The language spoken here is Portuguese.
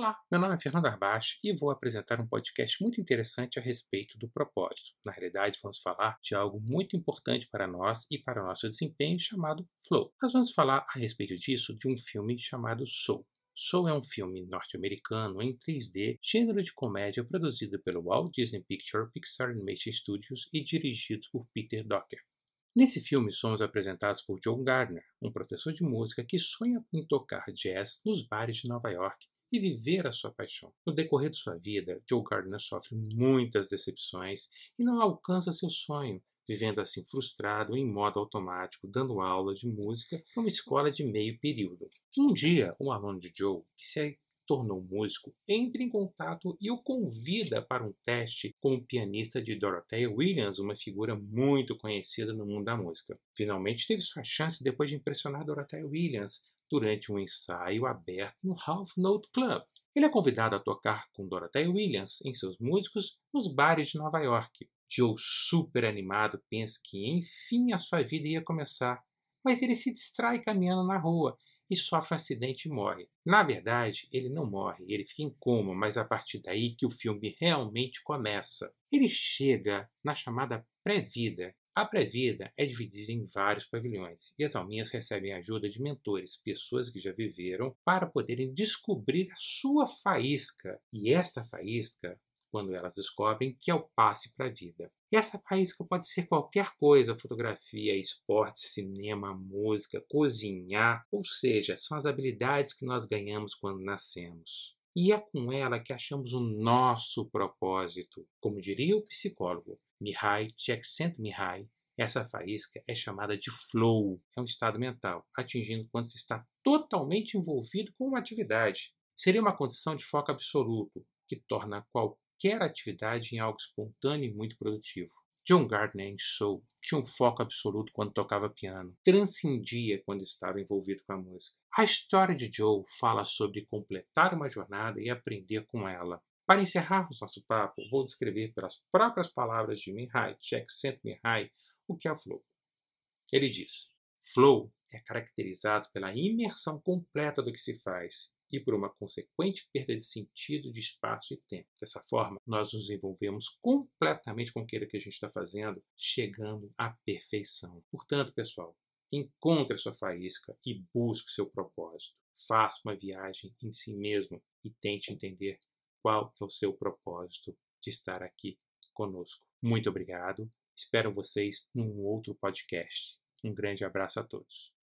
Olá, meu nome é Fernando Arbache e vou apresentar um podcast muito interessante a respeito do propósito. Na realidade, vamos falar de algo muito importante para nós e para o nosso desempenho chamado Flow. Nós vamos falar a respeito disso de um filme chamado Soul. Soul é um filme norte-americano em 3D, gênero de comédia produzido pelo Walt Disney Picture Pixar Animation Studios e dirigido por Peter Docker. Nesse filme, somos apresentados por Joe Gardner, um professor de música que sonha em tocar jazz nos bares de Nova York e viver a sua paixão. No decorrer de sua vida, Joe Gardner sofre muitas decepções e não alcança seu sonho, vivendo assim frustrado em modo automático, dando aula de música numa escola de meio período. Um dia, um aluno de Joe, que se tornou músico, entra em contato e o convida para um teste com o pianista de Dorothea Williams, uma figura muito conhecida no mundo da música. Finalmente teve sua chance depois de impressionar Dorothea Williams durante um ensaio aberto no Half Note Club. Ele é convidado a tocar com Dorothea Williams em seus músicos nos bares de Nova York. Joe, super animado, pensa que enfim a sua vida ia começar, mas ele se distrai caminhando na rua e sofre um acidente e morre. Na verdade, ele não morre, ele fica em coma, mas a partir daí que o filme realmente começa. Ele chega na chamada pré-vida. A pré-vida é dividida em vários pavilhões e as alminhas recebem ajuda de mentores, pessoas que já viveram, para poderem descobrir a sua faísca. E esta faísca quando elas descobrem que é o passe para a vida. E essa faísca pode ser qualquer coisa: fotografia, esporte, cinema, música, cozinhar, ou seja, são as habilidades que nós ganhamos quando nascemos. E é com ela que achamos o nosso propósito. Como diria o psicólogo Mihai Csikszentmihalyi, essa faísca é chamada de flow, é um estado mental, atingindo quando se está totalmente envolvido com uma atividade. Seria uma condição de foco absoluto, que torna qualquer atividade em algo espontâneo e muito produtivo. John Gardner em Soul tinha um foco absoluto quando tocava piano, transcendia quando estava envolvido com a música. A história de Joe fala sobre completar uma jornada e aprender com ela. Para encerrarmos nosso papo, vou descrever pelas próprias palavras de Mihai Csikszentmihalyi o que é Flow. Ele diz: Flow é caracterizado pela imersão completa do que se faz e por uma consequente perda de sentido de espaço e tempo. Dessa forma, nós nos envolvemos completamente com aquilo que a gente está fazendo, chegando à perfeição. Portanto, pessoal, encontre a sua faísca e busque o seu propósito. Faça uma viagem em si mesmo e tente entender qual é o seu propósito de estar aqui conosco. Muito obrigado. Espero vocês num outro podcast. Um grande abraço a todos.